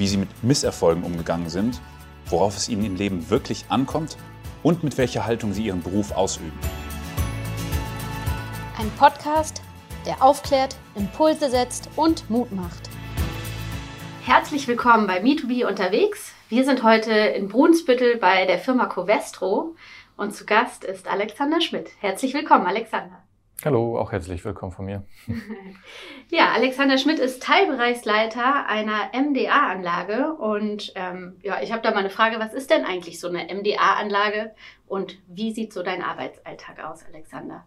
wie sie mit Misserfolgen umgegangen sind, worauf es ihnen im Leben wirklich ankommt und mit welcher Haltung sie ihren Beruf ausüben. Ein Podcast, der aufklärt, Impulse setzt und Mut macht. Herzlich willkommen bei Me2B unterwegs. Wir sind heute in Brunsbüttel bei der Firma Covestro und zu Gast ist Alexander Schmidt. Herzlich willkommen, Alexander. Hallo, auch herzlich willkommen von mir. Ja, Alexander Schmidt ist Teilbereichsleiter einer MDA-Anlage und ähm, ja, ich habe da mal eine Frage, was ist denn eigentlich so eine MDA-Anlage und wie sieht so dein Arbeitsalltag aus, Alexander?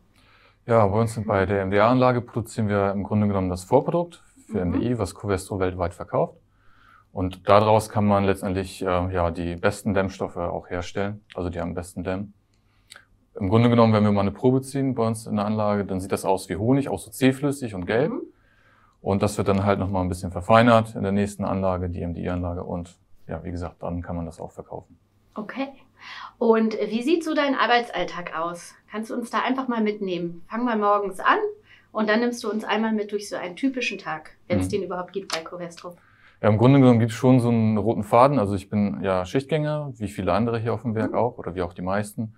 Ja, bei uns bei der MDA-Anlage produzieren wir im Grunde genommen das Vorprodukt für mhm. MDI, was Covestro weltweit verkauft. Und daraus kann man letztendlich äh, ja, die besten Dämmstoffe auch herstellen, also die am besten dämmen. Im Grunde genommen, wenn wir mal eine Probe ziehen bei uns in der Anlage, dann sieht das aus wie Honig, auch so zähflüssig und gelb. Mhm. Und das wird dann halt nochmal ein bisschen verfeinert in der nächsten Anlage, die MDI-Anlage. Und ja, wie gesagt, dann kann man das auch verkaufen. Okay. Und wie sieht so dein Arbeitsalltag aus? Kannst du uns da einfach mal mitnehmen? Fang mal morgens an und dann nimmst du uns einmal mit durch so einen typischen Tag, wenn es mhm. den überhaupt gibt bei Covestro. Ja, im Grunde genommen gibt es schon so einen roten Faden. Also ich bin ja Schichtgänger, wie viele andere hier auf dem Werk mhm. auch, oder wie auch die meisten.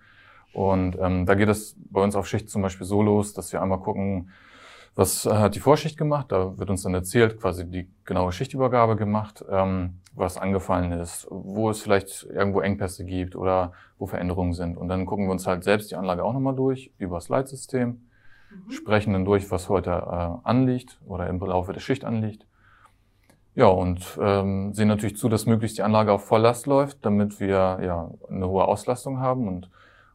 Und ähm, da geht es bei uns auf Schicht zum Beispiel so los, dass wir einmal gucken, was hat die Vorschicht gemacht. Da wird uns dann erzählt, quasi die genaue Schichtübergabe gemacht, ähm, was angefallen ist, wo es vielleicht irgendwo Engpässe gibt oder wo Veränderungen sind. Und dann gucken wir uns halt selbst die Anlage auch nochmal durch über das Leitsystem, mhm. sprechen dann durch, was heute äh, anliegt oder im Laufe der Schicht anliegt. Ja, und ähm, sehen natürlich zu, dass möglichst die Anlage auf Volllast läuft, damit wir ja eine hohe Auslastung haben und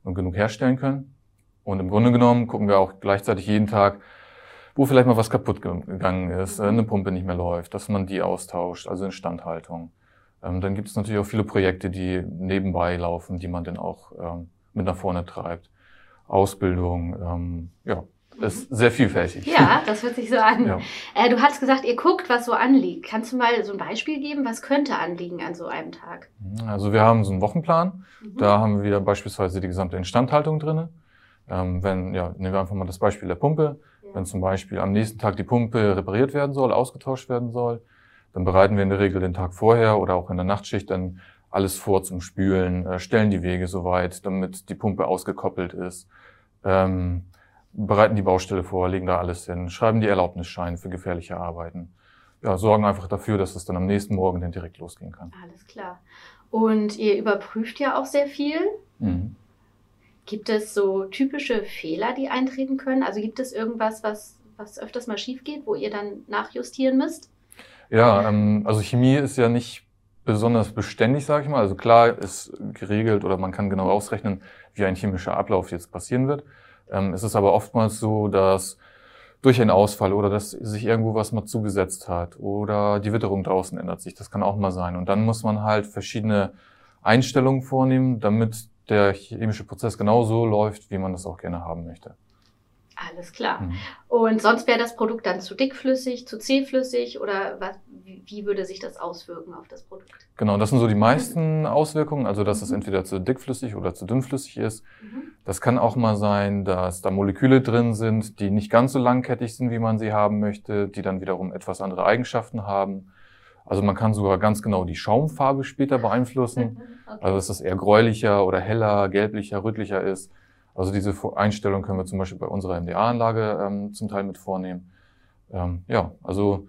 und genug herstellen können. Und im Grunde genommen gucken wir auch gleichzeitig jeden Tag, wo vielleicht mal was kaputt gegangen ist, äh, eine Pumpe nicht mehr läuft, dass man die austauscht, also Instandhaltung. Ähm, dann gibt es natürlich auch viele Projekte, die nebenbei laufen, die man dann auch ähm, mit nach vorne treibt. Ausbildung, ähm, ja, ist sehr vielfältig. Ja, das hört sich so an. Ja. Äh, du hast gesagt, ihr guckt, was so anliegt. Kannst du mal so ein Beispiel geben? Was könnte anliegen an so einem Tag? Also wir haben so einen Wochenplan. Mhm. Da haben wir beispielsweise die gesamte Instandhaltung drinne. Ähm, wenn, ja, nehmen wir einfach mal das Beispiel der Pumpe. Ja. Wenn zum Beispiel am nächsten Tag die Pumpe repariert werden soll, ausgetauscht werden soll, dann bereiten wir in der Regel den Tag vorher oder auch in der Nachtschicht dann alles vor zum Spülen, äh, stellen die Wege soweit, damit die Pumpe ausgekoppelt ist. Ähm, bereiten die Baustelle vor, legen da alles hin, schreiben die Erlaubnisscheine für gefährliche Arbeiten. Ja, sorgen einfach dafür, dass es dann am nächsten Morgen dann direkt losgehen kann. Alles klar. Und ihr überprüft ja auch sehr viel. Mhm. Gibt es so typische Fehler, die eintreten können? Also gibt es irgendwas, was, was öfters mal schief geht, wo ihr dann nachjustieren müsst? Ja, ähm, also Chemie ist ja nicht besonders beständig, sage ich mal. Also klar ist geregelt oder man kann genau ausrechnen, wie ein chemischer Ablauf jetzt passieren wird. Ähm, es ist aber oftmals so, dass durch einen Ausfall oder dass sich irgendwo was mal zugesetzt hat oder die Witterung draußen ändert sich. Das kann auch mal sein. Und dann muss man halt verschiedene Einstellungen vornehmen, damit der chemische Prozess genauso läuft, wie man das auch gerne haben möchte. Alles klar. Mhm. Und sonst wäre das Produkt dann zu dickflüssig, zu zähflüssig oder was, wie würde sich das auswirken auf das Produkt? Genau, das sind so die meisten Auswirkungen, also dass es mhm. entweder zu dickflüssig oder zu dünnflüssig ist. Mhm. Das kann auch mal sein, dass da Moleküle drin sind, die nicht ganz so langkettig sind, wie man sie haben möchte, die dann wiederum etwas andere Eigenschaften haben. Also man kann sogar ganz genau die Schaumfarbe später beeinflussen. okay. Also dass das eher gräulicher oder heller, gelblicher, rötlicher ist. Also diese Einstellung können wir zum Beispiel bei unserer MDA-Anlage ähm, zum Teil mit vornehmen. Ähm, ja, also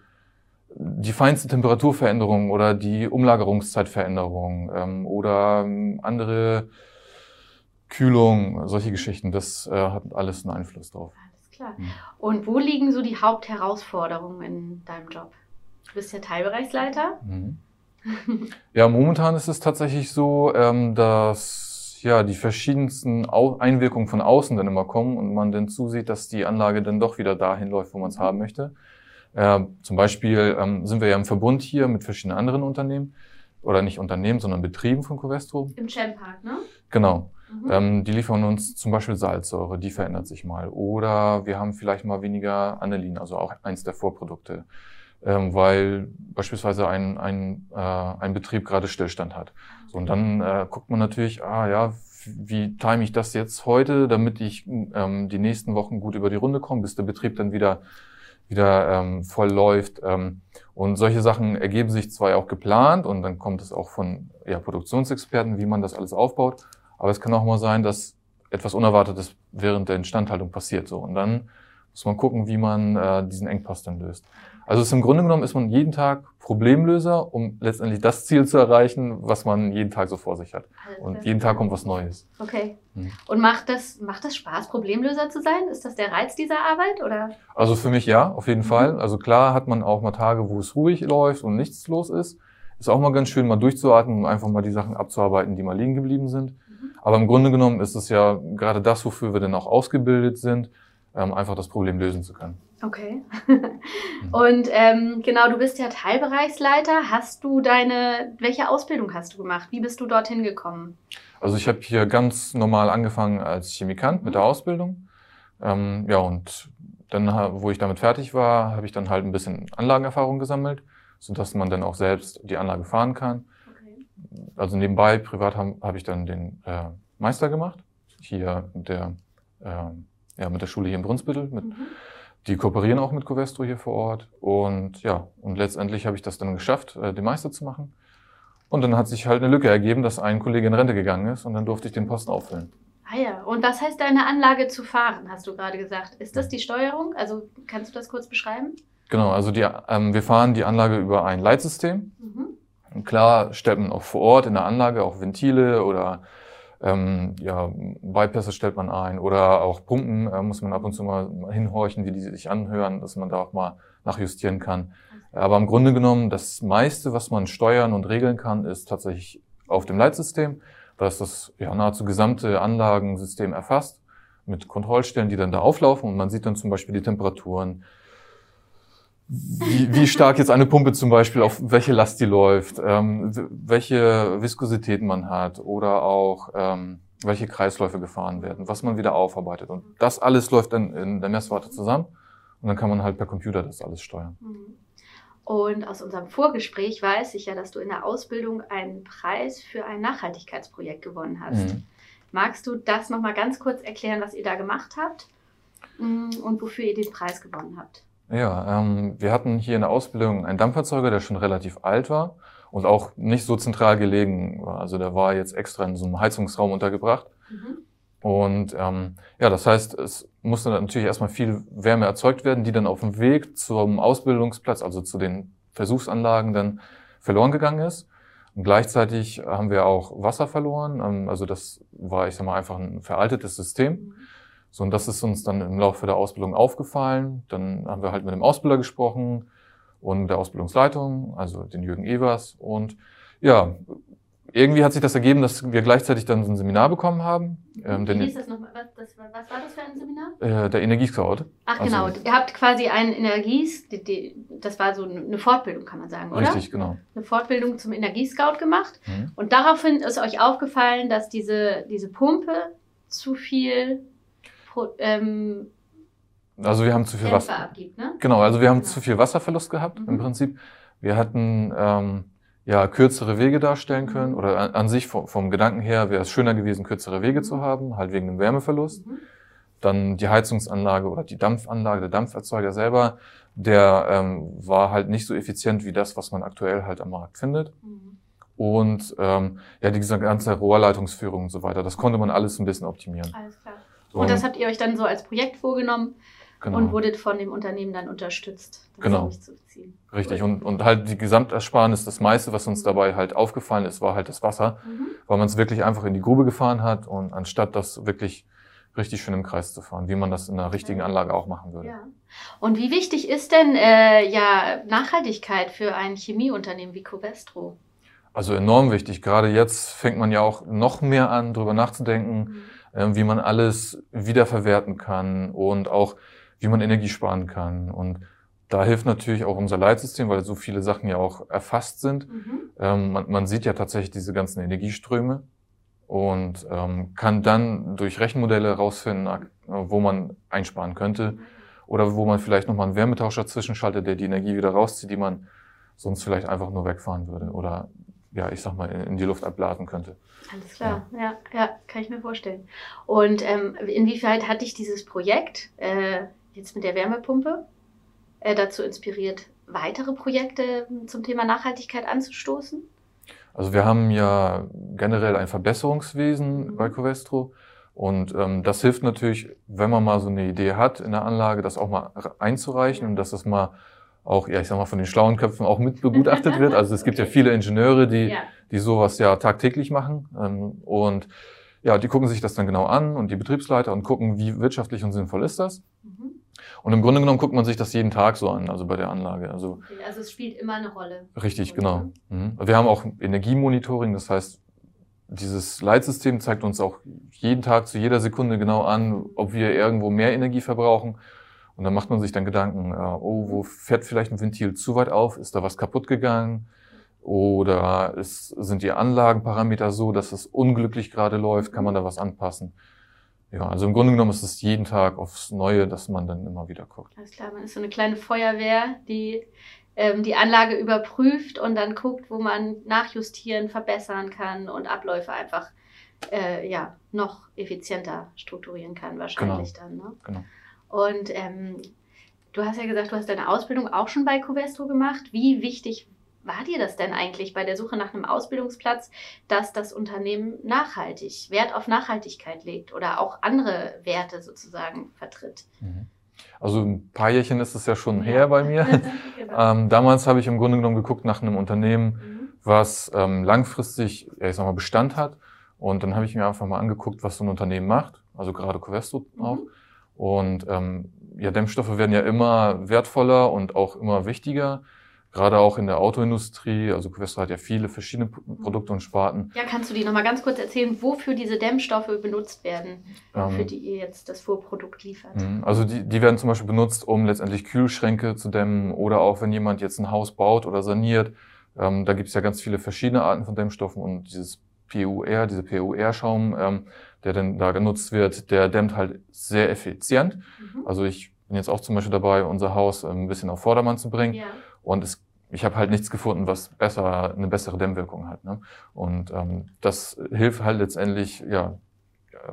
die feinste Temperaturveränderung oder die Umlagerungszeitveränderung ähm, oder ähm, andere Kühlung, solche Geschichten, das äh, hat alles einen Einfluss drauf. Alles klar. Mhm. Und wo liegen so die Hauptherausforderungen in deinem Job? Du bist ja Teilbereichsleiter. Mhm. Ja, momentan ist es tatsächlich so, ähm, dass ja, die verschiedensten Einwirkungen von außen dann immer kommen und man dann zusieht, dass die Anlage dann doch wieder dahin läuft, wo man es haben möchte. Äh, zum Beispiel ähm, sind wir ja im Verbund hier mit verschiedenen anderen Unternehmen oder nicht Unternehmen, sondern Betrieben von Covestro. Im Champark, ne? Genau. Mhm. Ähm, die liefern uns zum Beispiel Salzsäure, die verändert sich mal. Oder wir haben vielleicht mal weniger Anilin, also auch eins der Vorprodukte, ähm, weil beispielsweise ein, ein, äh, ein Betrieb gerade Stillstand hat. So, und dann äh, guckt man natürlich, ah ja, wie time ich das jetzt heute, damit ich ähm, die nächsten Wochen gut über die Runde komme, bis der Betrieb dann wieder wieder ähm, voll läuft. Ähm, und solche Sachen ergeben sich zwar auch geplant und dann kommt es auch von ja, Produktionsexperten, wie man das alles aufbaut. Aber es kann auch mal sein, dass etwas Unerwartetes während der Instandhaltung passiert. So. Und dann muss man gucken, wie man äh, diesen Engpass dann löst. Also ist im Grunde genommen ist man jeden Tag Problemlöser, um letztendlich das Ziel zu erreichen, was man jeden Tag so vor sich hat. Also und jeden Tag kommt was Neues. Okay. Mhm. Und macht das, macht das Spaß, Problemlöser zu sein? Ist das der Reiz dieser Arbeit? Oder? Also für mich ja, auf jeden mhm. Fall. Also klar hat man auch mal Tage, wo es ruhig läuft und nichts los ist. Ist auch mal ganz schön, mal durchzuatmen und einfach mal die Sachen abzuarbeiten, die mal liegen geblieben sind. Mhm. Aber im Grunde genommen ist es ja gerade das, wofür wir denn auch ausgebildet sind, ähm, einfach das Problem lösen zu können. Okay. Und ähm, genau, du bist ja Teilbereichsleiter. Hast du deine, welche Ausbildung hast du gemacht? Wie bist du dorthin gekommen? Also ich habe hier ganz normal angefangen als Chemikant mit der mhm. Ausbildung. Ähm, ja, und dann, wo ich damit fertig war, habe ich dann halt ein bisschen Anlagenerfahrung gesammelt, sodass man dann auch selbst die Anlage fahren kann. Okay. Also nebenbei, privat habe hab ich dann den äh, Meister gemacht, hier der, äh, ja, mit der Schule hier in Brunsbüttel, mit mhm die kooperieren auch mit Covestro hier vor Ort. Und ja, und letztendlich habe ich das dann geschafft, äh, den Meister zu machen. Und dann hat sich halt eine Lücke ergeben, dass ein Kollege in Rente gegangen ist und dann durfte ich den Posten auffüllen. Ah ja, und was heißt deine Anlage zu fahren, hast du gerade gesagt. Ist das die Steuerung? Also kannst du das kurz beschreiben? Genau, also die, ähm, wir fahren die Anlage über ein Leitsystem. Mhm. Klar man auch vor Ort in der Anlage auch Ventile oder ähm, ja, Bypässe stellt man ein oder auch Pumpen äh, muss man ab und zu mal hinhorchen, wie die sich anhören, dass man da auch mal nachjustieren kann. Aber im Grunde genommen, das meiste, was man steuern und regeln kann, ist tatsächlich auf dem Leitsystem. Da ist das ja, nahezu gesamte Anlagensystem erfasst mit Kontrollstellen, die dann da auflaufen und man sieht dann zum Beispiel die Temperaturen, wie, wie stark jetzt eine Pumpe zum Beispiel, auf welche Last die läuft, ähm, welche Viskositäten man hat oder auch ähm, welche Kreisläufe gefahren werden, was man wieder aufarbeitet. Und das alles läuft dann in der Messwarte zusammen und dann kann man halt per Computer das alles steuern. Mhm. Und aus unserem Vorgespräch weiß ich ja, dass du in der Ausbildung einen Preis für ein Nachhaltigkeitsprojekt gewonnen hast. Mhm. Magst du das nochmal ganz kurz erklären, was ihr da gemacht habt mm, und wofür ihr den Preis gewonnen habt? Ja, ähm, wir hatten hier in der Ausbildung einen Dampferzeuger, der schon relativ alt war und auch nicht so zentral gelegen war. Also der war jetzt extra in so einem Heizungsraum untergebracht. Mhm. Und ähm, ja, das heißt, es musste natürlich erstmal viel Wärme erzeugt werden, die dann auf dem Weg zum Ausbildungsplatz, also zu den Versuchsanlagen, dann verloren gegangen ist. Und gleichzeitig haben wir auch Wasser verloren. Ähm, also das war, ich sag mal, einfach ein veraltetes System. Mhm. So, und das ist uns dann im Laufe der Ausbildung aufgefallen. Dann haben wir halt mit dem Ausbilder gesprochen und der Ausbildungsleitung, also den Jürgen Evers. Und ja, irgendwie hat sich das ergeben, dass wir gleichzeitig dann so ein Seminar bekommen haben. Ähm, Wie hieß das nochmal? Was, was war das für ein Seminar? Äh, der Energiescout. Ach genau, also, ihr habt quasi einen Energies, die, die, das war so eine Fortbildung, kann man sagen, oder? Richtig, genau. Eine Fortbildung zum Energiescout gemacht. Mhm. Und daraufhin ist euch aufgefallen, dass diese, diese Pumpe zu viel ähm, also wir haben zu viel Wasser. Abgibt, ne? Genau, also wir haben genau. zu viel Wasserverlust gehabt mhm. im Prinzip. Wir hatten ähm, ja kürzere Wege darstellen können mhm. oder an, an sich vom, vom, Gedanken her wäre es schöner gewesen, kürzere Wege mhm. zu haben, halt wegen dem Wärmeverlust. Mhm. Dann die Heizungsanlage oder die Dampfanlage, der Dampferzeuger selber, der ähm, war halt nicht so effizient wie das, was man aktuell halt am Markt findet. Mhm. Und ähm, ja, diese ganze Rohrleitungsführung und so weiter, das konnte man alles ein bisschen optimieren. Alles klar. Und das habt ihr euch dann so als Projekt vorgenommen genau. und wurdet von dem Unternehmen dann unterstützt, das genau. durchzuziehen. Richtig. Und, und halt die Gesamtersparnis, das meiste, was uns dabei halt aufgefallen ist, war halt das Wasser, mhm. weil man es wirklich einfach in die Grube gefahren hat und anstatt das wirklich richtig schön im Kreis zu fahren, wie man das in einer richtigen Anlage auch machen würde. Ja. Und wie wichtig ist denn äh, ja Nachhaltigkeit für ein Chemieunternehmen wie Covestro? Also enorm wichtig. Gerade jetzt fängt man ja auch noch mehr an, drüber nachzudenken. Mhm wie man alles wiederverwerten kann und auch wie man Energie sparen kann. Und da hilft natürlich auch unser Leitsystem, weil so viele Sachen ja auch erfasst sind. Mhm. Ähm, man, man, sieht ja tatsächlich diese ganzen Energieströme und ähm, kann dann durch Rechenmodelle herausfinden, wo man einsparen könnte oder wo man vielleicht nochmal einen Wärmetauscher zwischenschaltet, der die Energie wieder rauszieht, die man sonst vielleicht einfach nur wegfahren würde oder ja, ich sag mal, in die Luft abladen könnte. Alles klar, ja, ja, ja kann ich mir vorstellen. Und ähm, inwieweit hat dich dieses Projekt äh, jetzt mit der Wärmepumpe äh, dazu inspiriert, weitere Projekte zum Thema Nachhaltigkeit anzustoßen? Also wir haben ja generell ein Verbesserungswesen mhm. bei Covestro. Und ähm, das hilft natürlich, wenn man mal so eine Idee hat in der Anlage, das auch mal einzureichen und dass das mal auch, ja, ich sag mal, von den schlauen Köpfen auch mit begutachtet wird. Also es gibt ja viele Ingenieure, die, ja. die sowas ja tagtäglich machen. Ähm, und ja, die gucken sich das dann genau an und die Betriebsleiter und gucken, wie wirtschaftlich und sinnvoll ist das. Mhm. Und im Grunde genommen guckt man sich das jeden Tag so an, also bei der Anlage. Also, okay, also es spielt immer eine Rolle. Richtig, genau. Mhm. Wir haben auch Energiemonitoring, das heißt, dieses Leitsystem zeigt uns auch jeden Tag zu jeder Sekunde genau an, ob wir irgendwo mehr Energie verbrauchen. Und dann macht man sich dann Gedanken, äh, oh, wo fährt vielleicht ein Ventil zu weit auf? Ist da was kaputt gegangen? Oder ist, sind die Anlagenparameter so, dass es unglücklich gerade läuft? Kann man da was anpassen? Ja, also im Grunde genommen ist es jeden Tag aufs Neue, dass man dann immer wieder guckt. Alles klar, man ist so eine kleine Feuerwehr, die ähm, die Anlage überprüft und dann guckt, wo man nachjustieren, verbessern kann und Abläufe einfach äh, ja, noch effizienter strukturieren kann, wahrscheinlich genau. dann. Ne? Genau. Und ähm, du hast ja gesagt, du hast deine Ausbildung auch schon bei Covestro gemacht. Wie wichtig war dir das denn eigentlich bei der Suche nach einem Ausbildungsplatz, dass das Unternehmen nachhaltig, Wert auf Nachhaltigkeit legt oder auch andere Werte sozusagen vertritt? Mhm. Also ein paar Jährchen ist es ja schon ja. her bei mir. genau. ähm, damals habe ich im Grunde genommen geguckt nach einem Unternehmen, mhm. was ähm, langfristig, ja, ich sag mal, Bestand hat. Und dann habe ich mir einfach mal angeguckt, was so ein Unternehmen macht, also gerade Covestro mhm. auch. Und ähm, ja, Dämmstoffe werden ja immer wertvoller und auch immer wichtiger gerade auch in der Autoindustrie. Also Covestro hat ja viele verschiedene Produkte und Sparten. Ja, kannst du die nochmal ganz kurz erzählen, wofür diese Dämmstoffe benutzt werden, ähm, für die ihr jetzt das Vorprodukt liefert? Mhm. Also die, die werden zum Beispiel benutzt, um letztendlich Kühlschränke zu dämmen oder auch wenn jemand jetzt ein Haus baut oder saniert. Ähm, da gibt es ja ganz viele verschiedene Arten von Dämmstoffen und dieses PUR, diese PUR-Schaum, ähm, der dann da genutzt wird, der dämmt halt sehr effizient. Mhm. Also ich bin jetzt auch zum Beispiel dabei, unser Haus ähm, ein bisschen auf Vordermann zu bringen. Ja. Und es, ich habe halt nichts gefunden, was besser eine bessere Dämmwirkung hat. Ne? Und ähm, das hilft halt letztendlich, ja,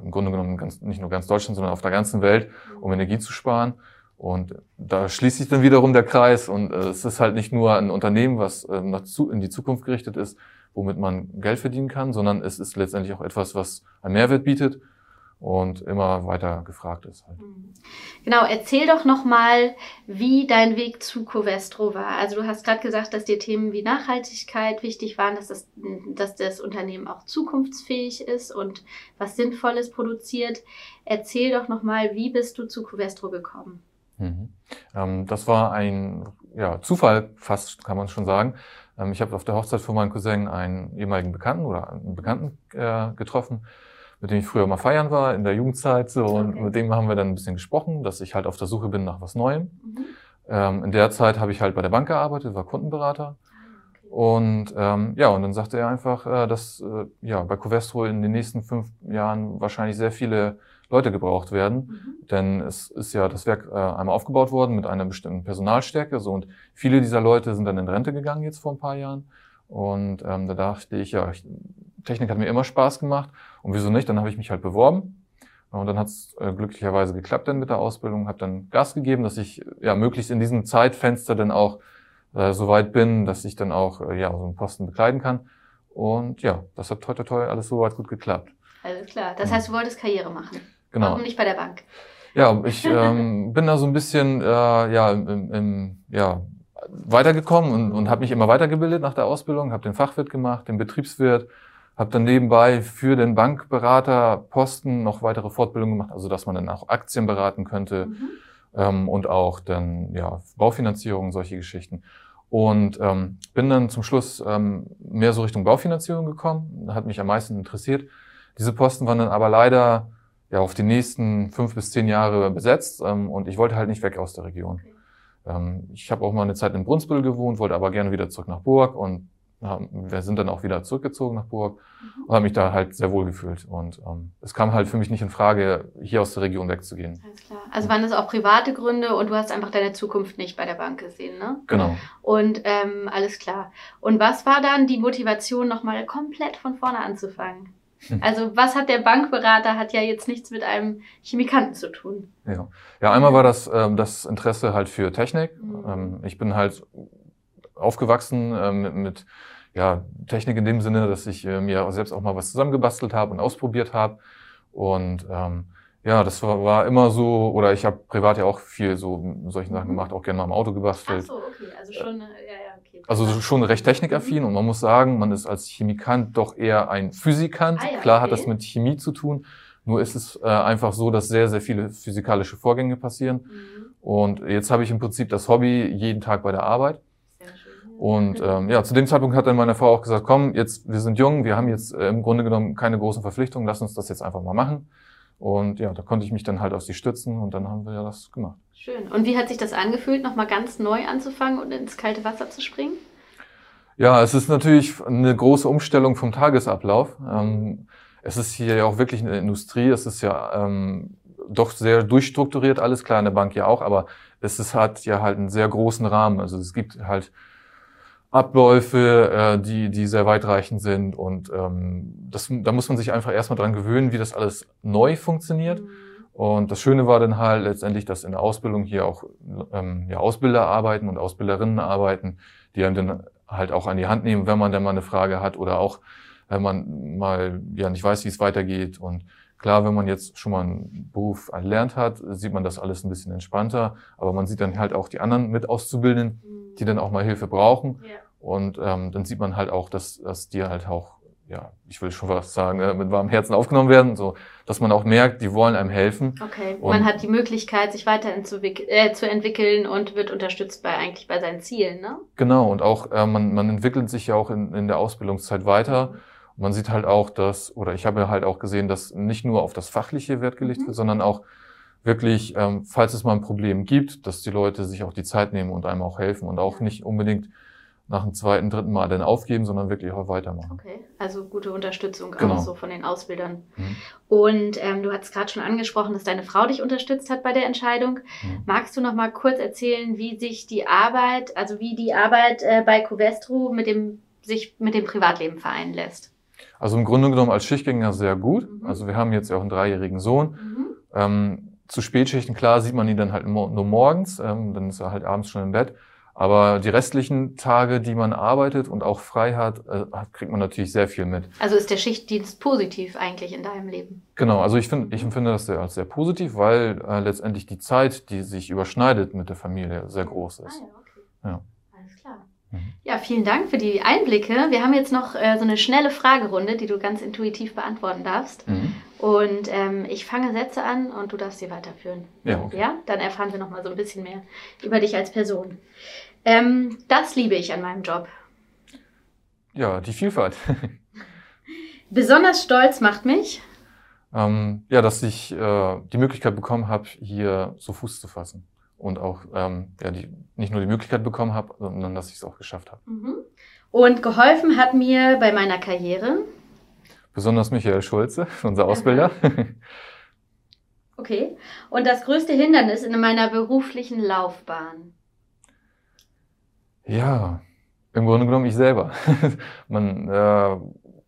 im Grunde genommen ganz, nicht nur ganz Deutschland, sondern auf der ganzen Welt, um Energie zu sparen. Und da schließt sich dann wiederum der Kreis. Und äh, es ist halt nicht nur ein Unternehmen, was äh, nach zu, in die Zukunft gerichtet ist, womit man Geld verdienen kann, sondern es ist letztendlich auch etwas, was einen Mehrwert bietet und immer weiter gefragt ist. Halt. Mhm. Genau, erzähl doch nochmal, wie dein Weg zu Covestro war. Also du hast gerade gesagt, dass dir Themen wie Nachhaltigkeit wichtig waren, dass das, dass das Unternehmen auch zukunftsfähig ist und was Sinnvolles produziert. Erzähl doch nochmal, wie bist du zu Covestro gekommen? Mhm. Ähm, das war ein ja, Zufall, fast kann man schon sagen. Ähm, ich habe auf der Hochzeit von meinem Cousin einen ehemaligen Bekannten oder einen Bekannten äh, getroffen, mit dem ich früher mal feiern war in der Jugendzeit so und okay. mit dem haben wir dann ein bisschen gesprochen, dass ich halt auf der Suche bin nach was Neuem. Mhm. Ähm, in der Zeit habe ich halt bei der Bank gearbeitet, war Kundenberater. Und ähm, ja, und dann sagte er einfach, äh, dass äh, ja bei Covestro in den nächsten fünf Jahren wahrscheinlich sehr viele Leute gebraucht werden, mhm. denn es ist ja das Werk äh, einmal aufgebaut worden mit einer bestimmten Personalstärke, so und viele dieser Leute sind dann in Rente gegangen jetzt vor ein paar Jahren und ähm, da dachte ich, ja, ich, Technik hat mir immer Spaß gemacht und wieso nicht? Dann habe ich mich halt beworben und dann hat es äh, glücklicherweise geklappt dann mit der Ausbildung, habe dann Gas gegeben, dass ich ja möglichst in diesem Zeitfenster dann auch äh, so weit bin, dass ich dann auch äh, ja so einen Posten bekleiden kann. Und ja, das hat toi toi toi alles soweit gut geklappt. Alles klar. Das heißt, du wolltest Karriere machen. Genau. Warum nicht bei der Bank? Ja, ich ähm, bin da so ein bisschen äh, ja, im, im, ja, weitergekommen und, und habe mich immer weitergebildet nach der Ausbildung, habe den Fachwirt gemacht, den Betriebswirt, habe dann nebenbei für den Bankberaterposten noch weitere Fortbildungen gemacht, also dass man dann auch Aktien beraten könnte mhm. ähm, und auch dann ja Baufinanzierung, solche Geschichten. Und ähm, bin dann zum Schluss ähm, mehr so Richtung Baufinanzierung gekommen, hat mich am meisten interessiert. Diese Posten waren dann aber leider ja auf die nächsten fünf bis zehn Jahre besetzt ähm, und ich wollte halt nicht weg aus der Region. ähm, ich habe auch mal eine Zeit in Brunsbüttel gewohnt, wollte aber gerne wieder zurück nach Burg und wir sind dann auch wieder zurückgezogen nach Burg mhm. und habe mich da halt sehr wohl gefühlt. Und ähm, es kam halt für mich nicht in Frage, hier aus der Region wegzugehen. Alles klar. Also waren das auch private Gründe und du hast einfach deine Zukunft nicht bei der Bank gesehen, ne? Genau. Und ähm, alles klar. Und was war dann die Motivation, nochmal komplett von vorne anzufangen? Hm. Also was hat der Bankberater, hat ja jetzt nichts mit einem Chemikanten zu tun. Ja, ja einmal war das ähm, das Interesse halt für Technik. Mhm. Ähm, ich bin halt aufgewachsen äh, mit, mit ja, Technik in dem Sinne, dass ich äh, mir selbst auch mal was zusammengebastelt habe und ausprobiert habe. Und ähm, ja, das war, war immer so, oder ich habe privat ja auch viel so solchen Sachen mhm. gemacht, auch gerne mal im Auto gebastelt. Ach so, okay, also schon, äh, ja. Also schon recht technikaffin und man muss sagen, man ist als Chemikant doch eher ein Physikant. Ah, ja, Klar okay. hat das mit Chemie zu tun, nur ist es äh, einfach so, dass sehr, sehr viele physikalische Vorgänge passieren. Mhm. Und jetzt habe ich im Prinzip das Hobby jeden Tag bei der Arbeit. Und ähm, ja, zu dem Zeitpunkt hat dann meine Frau auch gesagt, komm, jetzt, wir sind jung, wir haben jetzt äh, im Grunde genommen keine großen Verpflichtungen, lass uns das jetzt einfach mal machen. Und ja, da konnte ich mich dann halt auf sie stützen und dann haben wir ja das gemacht. Schön. Und wie hat sich das angefühlt, nochmal ganz neu anzufangen und ins kalte Wasser zu springen? Ja, es ist natürlich eine große Umstellung vom Tagesablauf. Ähm, es ist hier ja auch wirklich eine Industrie, es ist ja ähm, doch sehr durchstrukturiert alles, klar, eine Bank ja auch, aber es ist, hat ja halt einen sehr großen Rahmen. Also es gibt halt Abläufe, äh, die, die sehr weitreichend sind. Und ähm, das, da muss man sich einfach erstmal dran gewöhnen, wie das alles neu funktioniert. Mhm. Und das Schöne war dann halt letztendlich, dass in der Ausbildung hier auch ähm, ja, Ausbilder arbeiten und Ausbilderinnen arbeiten, die einem dann halt auch an die Hand nehmen, wenn man dann mal eine Frage hat oder auch, wenn man mal ja nicht weiß, wie es weitergeht. Und klar, wenn man jetzt schon mal einen Beruf erlernt hat, sieht man das alles ein bisschen entspannter. Aber man sieht dann halt auch die anderen mit Auszubildenden. Mhm die dann auch mal Hilfe brauchen. Ja. Und ähm, dann sieht man halt auch, dass, dass die halt auch, ja, ich will schon was sagen, äh, mit warmem Herzen aufgenommen werden, so, dass man auch merkt, die wollen einem helfen. Okay, und man hat die Möglichkeit, sich weiter äh, zu entwickeln und wird unterstützt bei eigentlich bei seinen Zielen, ne? Genau, und auch äh, man, man entwickelt sich ja auch in, in der Ausbildungszeit weiter. Mhm. Man sieht halt auch, dass, oder ich habe ja halt auch gesehen, dass nicht nur auf das Fachliche Wert gelegt mhm. wird, sondern auch wirklich, ähm, falls es mal ein Problem gibt, dass die Leute sich auch die Zeit nehmen und einem auch helfen und auch nicht unbedingt nach dem zweiten, dritten Mal dann aufgeben, sondern wirklich auch weitermachen. Okay, also gute Unterstützung genau. auch so von den Ausbildern. Mhm. Und ähm, du hast gerade schon angesprochen, dass deine Frau dich unterstützt hat bei der Entscheidung. Mhm. Magst du noch mal kurz erzählen, wie sich die Arbeit, also wie die Arbeit äh, bei Covestro mit dem sich mit dem Privatleben vereinen lässt? Also im Grunde genommen als Schichtgänger sehr gut. Mhm. Also wir haben jetzt ja auch einen dreijährigen Sohn. Mhm. Ähm, zu Spätschichten, klar, sieht man ihn dann halt nur morgens, ähm, dann ist er halt abends schon im Bett. Aber die restlichen Tage, die man arbeitet und auch frei hat, äh, kriegt man natürlich sehr viel mit. Also ist der Schichtdienst positiv eigentlich in deinem Leben? Genau, also ich, finde, ich empfinde das sehr, sehr positiv, weil äh, letztendlich die Zeit, die sich überschneidet mit der Familie, sehr groß ist. Ah, ja, okay. Ja. Mhm. Ja, vielen Dank für die Einblicke. Wir haben jetzt noch äh, so eine schnelle Fragerunde, die du ganz intuitiv beantworten darfst. Mhm. Und ähm, ich fange Sätze an und du darfst sie weiterführen. Ja, okay. ja? Dann erfahren wir noch mal so ein bisschen mehr über dich als Person. Ähm, das liebe ich an meinem Job. Ja, die Vielfalt. Besonders stolz macht mich. Ähm, ja, dass ich äh, die Möglichkeit bekommen habe, hier so Fuß zu fassen und auch ähm, ja, die, nicht nur die Möglichkeit bekommen habe, sondern dass ich es auch geschafft habe. Mhm. Und geholfen hat mir bei meiner Karriere? Besonders Michael Schulze, unser Ausbilder. Okay. Und das größte Hindernis in meiner beruflichen Laufbahn? Ja, im Grunde genommen ich selber. Man äh,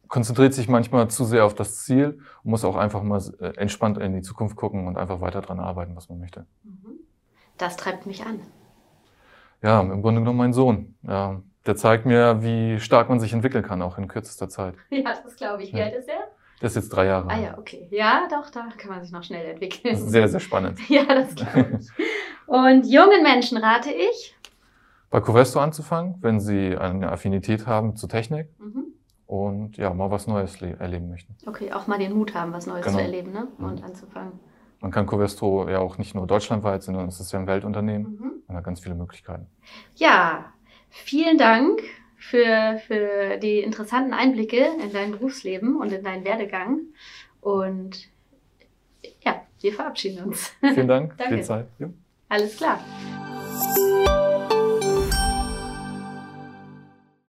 konzentriert sich manchmal zu sehr auf das Ziel und muss auch einfach mal äh, entspannt in die Zukunft gucken und einfach weiter dran arbeiten, was man möchte. Mhm. Das treibt mich an. Ja, im Grunde genommen mein Sohn. Ja, der zeigt mir, wie stark man sich entwickeln kann, auch in kürzester Zeit. Ja, das glaube ich. Wie ja. alt ist er? Der ist jetzt drei Jahre. Ah ja, okay. Ja, doch, da kann man sich noch schnell entwickeln. Sehr, sehr spannend. ja, das glaube ich. Und jungen Menschen rate ich? Bei Covesto anzufangen, wenn sie eine Affinität haben zur Technik mhm. und ja, mal was Neues erleben möchten. Okay, auch mal den Mut haben, was Neues genau. zu erleben ne? und mhm. anzufangen. Man kann Covestro ja auch nicht nur deutschlandweit, sondern es ist ja ein Weltunternehmen. Mhm. Man hat ganz viele Möglichkeiten. Ja, vielen Dank für, für die interessanten Einblicke in dein Berufsleben und in deinen Werdegang. Und ja, wir verabschieden uns. Vielen Dank für die Zeit. Ja. Alles klar.